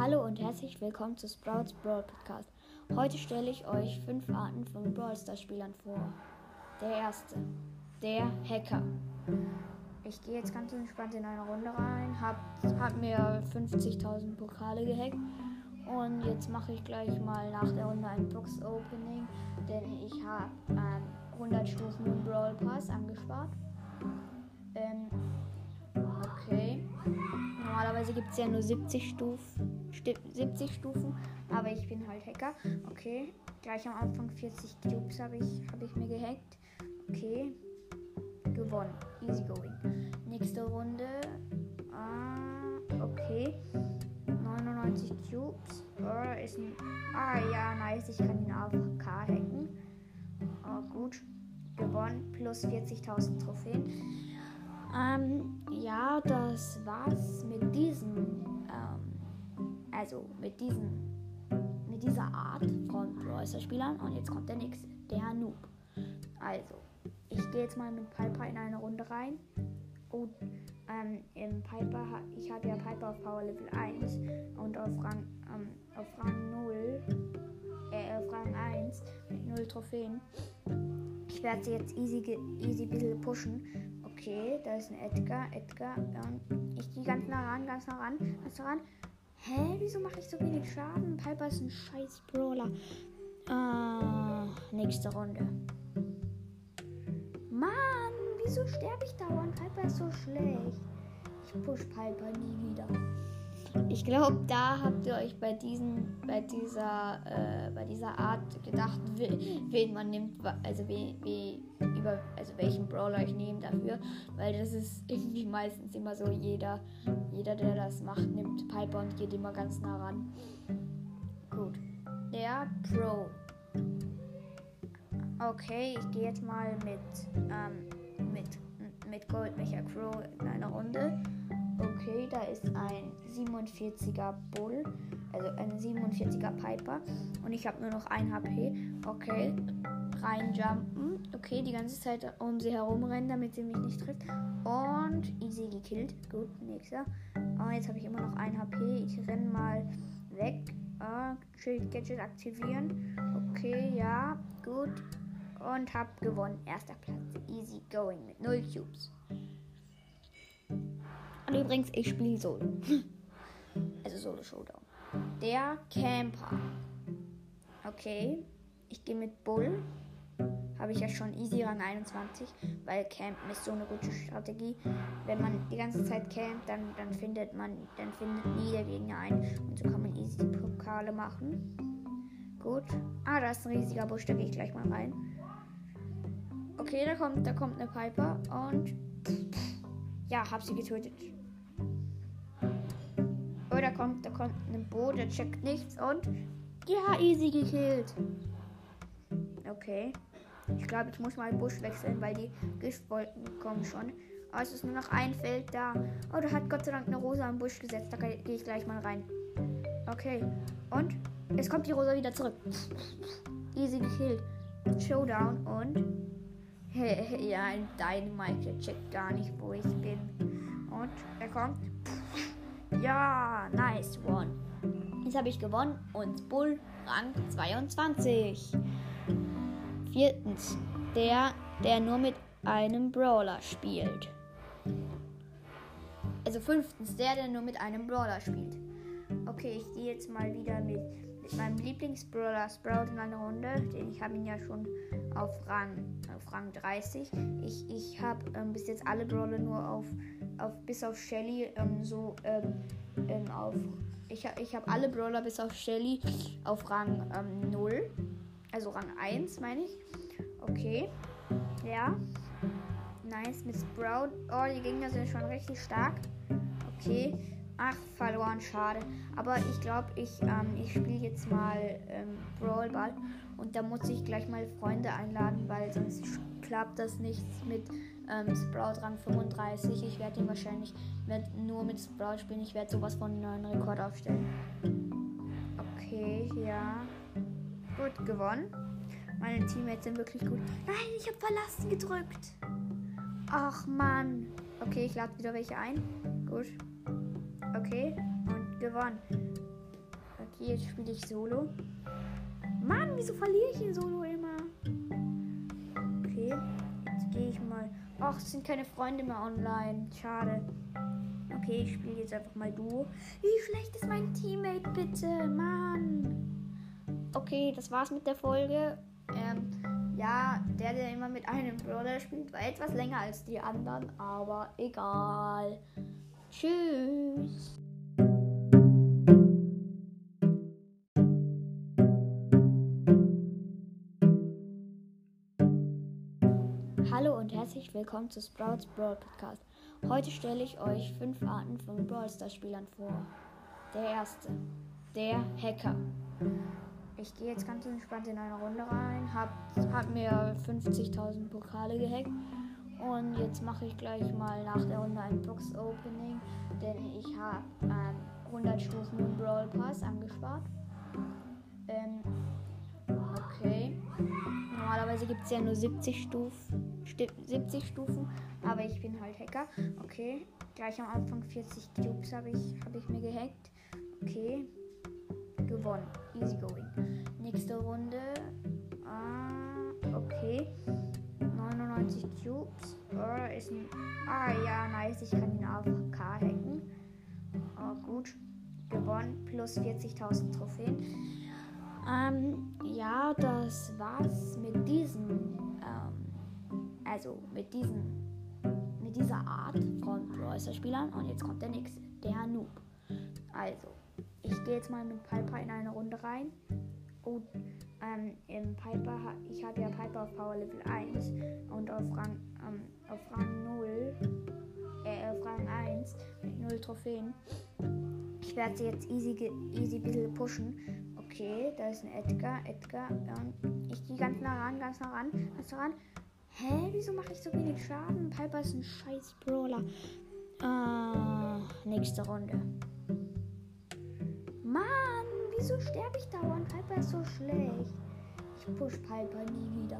Hallo und herzlich willkommen zu Sprouts Brawl Podcast. Heute stelle ich euch fünf Arten von Brawl Stars Spielern vor. Der erste, der Hacker. Ich gehe jetzt ganz entspannt in eine Runde rein, hab, hab mir 50.000 Pokale gehackt und jetzt mache ich gleich mal nach der Runde ein Box Opening, denn ich habe ähm, 100 Stufen Brawl Pass angespart. Ähm, okay. Normalerweise gibt es ja nur 70 Stufen, 70 Stufen, aber ich bin halt Hacker. Okay, gleich am Anfang 40 Cubes habe ich, hab ich mir gehackt. Okay, gewonnen. Easy going. Nächste Runde. Ah, okay. 99 Cubes. Oh, ist ein. Ah ja, nice. Ich kann ihn AFK hacken. Oh, gut. Gewonnen. Plus 40.000 Trophäen. Ähm, ja, das war's mit diesem, ähm, also mit diesem, mit dieser Art von Brawler-Spielern. Und jetzt kommt der nächste, der Noob. Also, ich gehe jetzt mal mit Piper in eine Runde rein. Und ähm, im Piper, ich habe ja Piper auf Power Level 1 und auf Rang, ähm, auf Rang 0, äh, auf Rang 1 mit 0 Trophäen. Ich werde sie jetzt easy, easy bisschen pushen Okay, da ist ein Edgar. Edgar. Und ich gehe ganz nah ran, ganz nah ran, ganz nah ran. Hä, wieso mache ich so wenig Schaden? Piper ist ein scheiß Brawler. Äh, nächste Runde. Mann, wieso sterbe ich dauernd? Piper ist so schlecht. Ich push Piper nie wieder. Ich glaube, da habt ihr euch bei diesen, bei dieser, äh, bei dieser Art gedacht, wen man nimmt, also wie, wie über, also welchen Brawler ich nehme dafür, weil das ist irgendwie meistens immer so jeder, jeder der das macht, nimmt Piper und geht immer ganz nah ran. Gut, der Pro. Okay, ich gehe jetzt mal mit, ähm, mit, mit Goldmecher Crow in einer Runde. Okay, da ist ein 47er Bull, also ein 47er Piper und ich habe nur noch ein HP. Okay, reinjumpen. Okay, die ganze Zeit um sie herumrennen, damit sie mich nicht trifft. Und easy gekillt. Gut, nächster. Oh, jetzt habe ich immer noch ein HP. Ich renne mal weg. Uh, Schild Gadget aktivieren. Okay, ja, gut. Und hab gewonnen. Erster Platz. Easy going mit 0 Cubes. Und übrigens, ich spiele Solo. also Solo Showdown. Der Camper. Okay. Ich gehe mit Bull. Habe ich ja schon easy Rang 21, weil Campen ist so eine gute Strategie. Wenn man die ganze Zeit campt, dann, dann findet man, dann findet nie der Gegner ein. Und so kann man easy Pokale machen. Gut. Ah, da ist ein riesiger Busch, da gehe ich gleich mal rein. Okay, da kommt, da kommt eine Piper und ja, hab sie getötet. Oh, da kommt, da kommt ein Bo, der checkt nichts und ja, easy gekillt. Okay. Ich glaube, ich muss mal Busch wechseln, weil die Giftwolken kommen schon. Oh, es ist nur noch ein Feld da. Oh, da hat Gott sei Dank eine Rosa im Busch gesetzt. Da gehe ich gleich mal rein. Okay. Und? Jetzt kommt die Rosa wieder zurück. Easy gekillt. Showdown und. ja, ein Dynamite. Der checkt gar nicht, wo ich bin. Und er kommt. Ja, nice one. Jetzt habe ich gewonnen und Bull Rang 22. Viertens, der, der nur mit einem Brawler spielt. Also fünftens, der, der nur mit einem Brawler spielt. Okay, ich gehe jetzt mal wieder mit, mit meinem Lieblingsbrawler Sprout in eine Runde. Denn ich habe ihn ja schon auf Rang, auf Rang 30. Ich, ich habe ähm, bis jetzt alle Brawler nur auf, auf bis auf Shelly ähm, so ähm, ähm auf. Ich, ich habe alle Brawler bis auf Shelly auf Rang 0. Ähm, also Rang 1, meine ich. Okay. Ja. Nice mit Sprout. Oh, die Gegner sind schon richtig stark. Okay. Ach, verloren, schade. Aber ich glaube, ich, ähm, ich spiele jetzt mal ähm, Brawl Ball. Und da muss ich gleich mal Freunde einladen, weil sonst klappt das nicht mit ähm, Sprout Rang 35. Ich werde ihn wahrscheinlich mit, nur mit Sprout spielen. Ich werde sowas von einem neuen Rekord aufstellen. Okay, ja. Gut, gewonnen. Meine Teammates sind wirklich gut. Nein, ich habe verlassen gedrückt. Ach Mann. Okay, ich lade wieder welche ein. Gut. Okay. Und gewonnen. Okay, jetzt spiele ich Solo. Mann, wieso verliere ich in Solo immer? Okay, jetzt gehe ich mal. Ach, es sind keine Freunde mehr online. Schade. Okay, ich spiele jetzt einfach mal Duo. Wie schlecht ist mein Teammate, bitte? Mann. Okay, das war's mit der Folge. Ähm, ja, der, der immer mit einem Brawler spielt, war etwas länger als die anderen, aber egal. Tschüss. Hallo und herzlich willkommen zu Sprouts Brawl Podcast. Heute stelle ich euch fünf Arten von Brawl Stars Spielern vor. Der erste, der Hacker. Ich gehe jetzt ganz entspannt in eine Runde rein, hab, hab mir 50.000 Pokale gehackt und jetzt mache ich gleich mal nach der Runde ein Box Opening, denn ich habe ähm, 100 Stufen Brawl Pass angespart. Ähm, okay. Normalerweise gibt es ja nur 70 Stufen, 70 Stufen, aber ich bin halt Hacker. Okay, gleich am Anfang 40 Cubes habe ich, hab ich mir gehackt. Okay, gewonnen. Easy going. Nächste Runde. Ah, okay. 99 Cubes. Oh, ist ein. Ah ja, nice. Ich kann ihn AFK hacken. Oh, gut. Gewonnen. Plus 40.000 Trophäen. Ähm, ja, das war's mit diesem. Ähm, also mit diesem. Mit dieser Art von Brawler-Spielern. Und jetzt kommt der nächste. Der Noob. Also, ich gehe jetzt mal mit Piper in eine Runde rein. Und ähm, im Piper, ich habe ja Piper auf Power Level 1 und auf Rang, ähm, auf Rang 0, äh, auf Rang 1 mit 0 Trophäen. Ich werde sie jetzt easy, easy bisschen pushen. Okay, da ist ein Edgar, Edgar. Ähm, ich gehe ganz nah ran, ganz nah ran, ganz nah ran. Hä, wieso mache ich so wenig Schaden? Piper ist ein scheiß Brawler. Äh, nächste Runde. Wieso sterbe ich dauernd? Piper ist so schlecht. Ich push Piper nie wieder.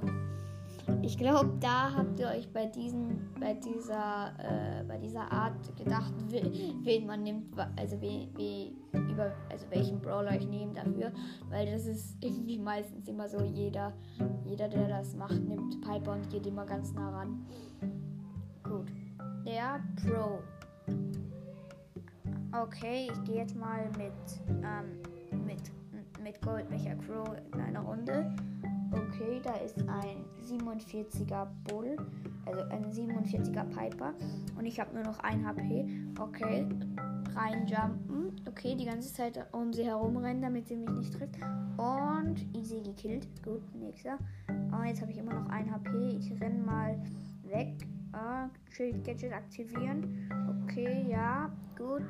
Ich glaube, da habt ihr euch bei diesen, bei dieser, äh, bei dieser Art gedacht, wen man nimmt, also wie, wie über, also welchen Brawler ich nehme dafür, weil das ist irgendwie meistens immer so, jeder, jeder, der das macht, nimmt Piper und geht immer ganz nah ran. Gut. Der Pro. Okay, ich gehe jetzt mal mit, ähm, mit, mit Goldmecher Crow in eine Runde. Okay, da ist ein 47er Bull, also ein 47er Piper. Und ich habe nur noch ein HP. Okay, reinjumpen. Okay, die ganze Zeit um sie herumrennen, damit sie mich nicht trifft. Und easy gekillt. Gut, nächster. Oh, jetzt habe ich immer noch ein HP. Ich renne mal weg. Uh, Schild Gadget aktivieren. Okay, ja, gut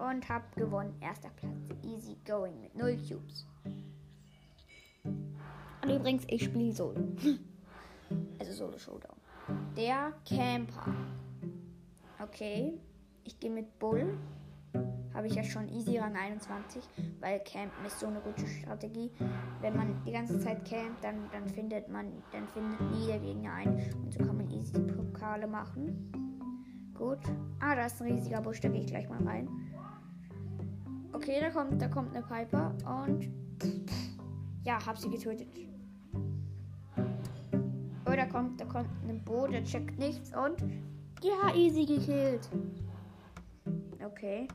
und habe gewonnen. Erster Platz. Easy going mit 0 Cubes. Und übrigens, ich spiele Solo. also Solo Showdown. Der Camper. Okay. Ich gehe mit Bull. Habe ich ja schon easy Rang 21, weil Campen ist so eine gute Strategie. Wenn man die ganze Zeit campt, dann, dann findet man, dann findet nie der Gegner ein. Und so kann man easy Pokale machen. Gut. Ah, da ist ein riesiger Busch, da gehe ich gleich mal rein. Okay, da kommt, da kommt eine Piper und ja, hab sie getötet. Oh, da kommt, da kommt ein Bo, der checkt nichts und ja, easy gekillt. Okay.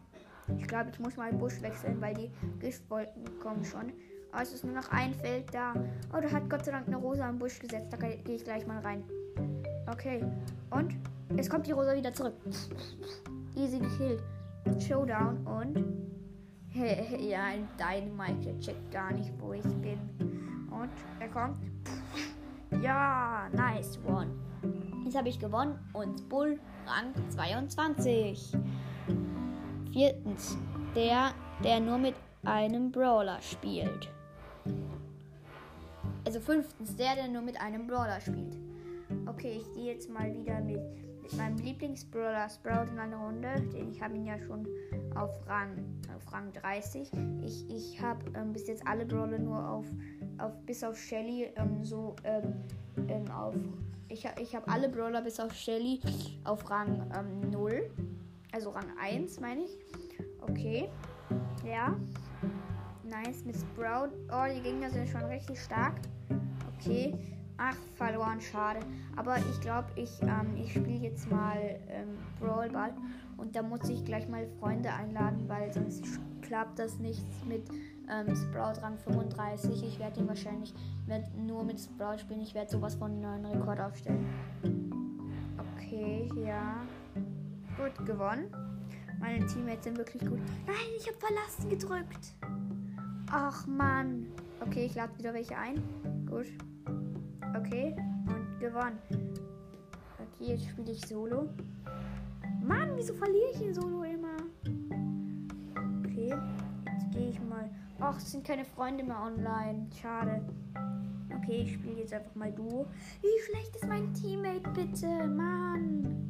Ich glaube, ich muss mal den Busch wechseln, weil die Giftwolken kommen schon. Oh, es ist nur noch ein Feld da. Oh, da hat Gott sei Dank eine Rosa im Busch gesetzt. Da gehe ich gleich mal rein. Okay. Und? Jetzt kommt die Rosa wieder zurück. Easy gekillt. Showdown und ja, ein Dynamite, der checkt gar nicht, wo ich bin. Und er kommt. Ja, nice one. Jetzt habe ich gewonnen und Bull Rang 22. Viertens, der, der nur mit einem Brawler spielt. Also fünftens, der, der nur mit einem Brawler spielt. Okay, ich gehe jetzt mal wieder mit mit meinem Lieblingsbrawler Sprout in einer Runde. Den ich habe ihn ja schon auf Rang, auf Rang 30. Ich, ich habe ähm, bis jetzt alle Brawler nur auf, auf bis auf Shelly ähm, so ähm, ähm auf. Ich, ich habe alle Brawler bis auf Shelly auf Rang 0. Ähm, also Rang 1 meine ich. Okay. Ja. Nice mit Sprout. Oh, die Gegner sind schon richtig stark. Okay. Ach, verloren, schade. Aber ich glaube, ich, ähm, ich spiele jetzt mal ähm, Brawl Ball. Und da muss ich gleich mal Freunde einladen, weil sonst klappt das nicht mit ähm, Sprout Rang 35. Ich werde ihn wahrscheinlich werd nur mit Sprout spielen. Ich werde sowas von einem neuen Rekord aufstellen. Okay, ja. Gut, gewonnen. Meine Teammates sind wirklich gut. Nein, ich habe verlassen gedrückt. Ach Mann. Okay, ich lade wieder welche ein. Gut. Okay. Und gewonnen. Okay, jetzt spiele ich Solo. Mann, wieso verliere ich in Solo immer? Okay. Jetzt gehe ich mal. Ach, es sind keine Freunde mehr online. Schade. Okay, ich spiele jetzt einfach mal Duo. Wie schlecht ist mein Teammate, bitte? Mann.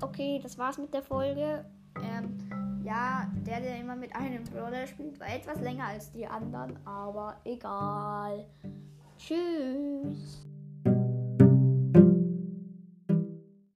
Okay, das war's mit der Folge. Ähm, ja, der, der immer mit einem Brawler spielt, war etwas länger als die anderen, aber egal. Tschüss.